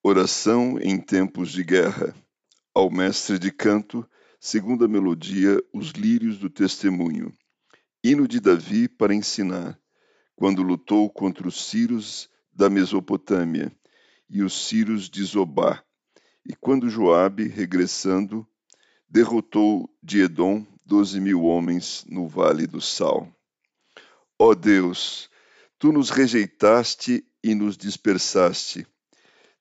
Oração em tempos de guerra. Ao mestre de canto, segunda melodia, os lírios do testemunho. Hino de Davi para ensinar, quando lutou contra os Círios da Mesopotâmia e os Círios de Zobá, e quando Joabe, regressando, derrotou de Edom doze mil homens no Vale do Sal. Ó Deus, tu nos rejeitaste e nos dispersaste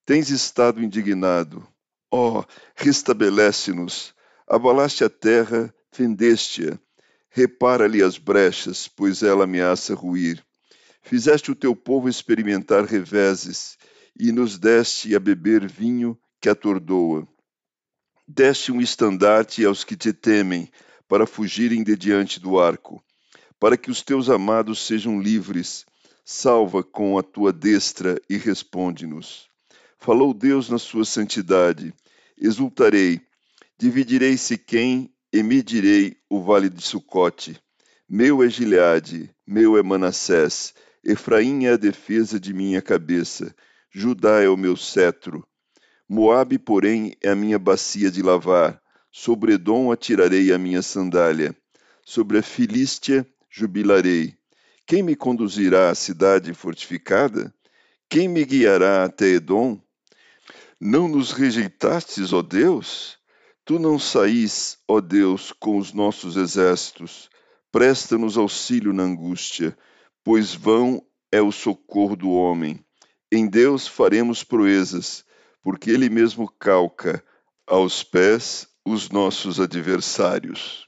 Tens estado indignado. Ó, oh, restabelece-nos. Abalaste a terra, fendeste-a. Repara-lhe as brechas, pois ela ameaça ruir. Fizeste o teu povo experimentar reveses, e nos deste a beber vinho que atordoa. Deste um estandarte aos que te temem, para fugirem de diante do arco, para que os teus amados sejam livres. Salva com a tua destra e responde-nos. Falou Deus na sua santidade: Exultarei, dividirei Siquém e medirei o vale de Sucote. Meu é Gileade, meu é Manassés, Efraim é a defesa de minha cabeça, Judá é o meu cetro. Moabe, porém, é a minha bacia de lavar, sobre Edom atirarei a minha sandália, sobre a Filístia jubilarei. Quem me conduzirá à cidade fortificada? Quem me guiará até Edom? Não nos rejeitastes, ó Deus? Tu não saís, ó Deus, com os nossos exércitos. Presta-nos auxílio na angústia, pois vão é o socorro do homem. Em Deus faremos proezas, porque Ele mesmo calca aos pés os nossos adversários.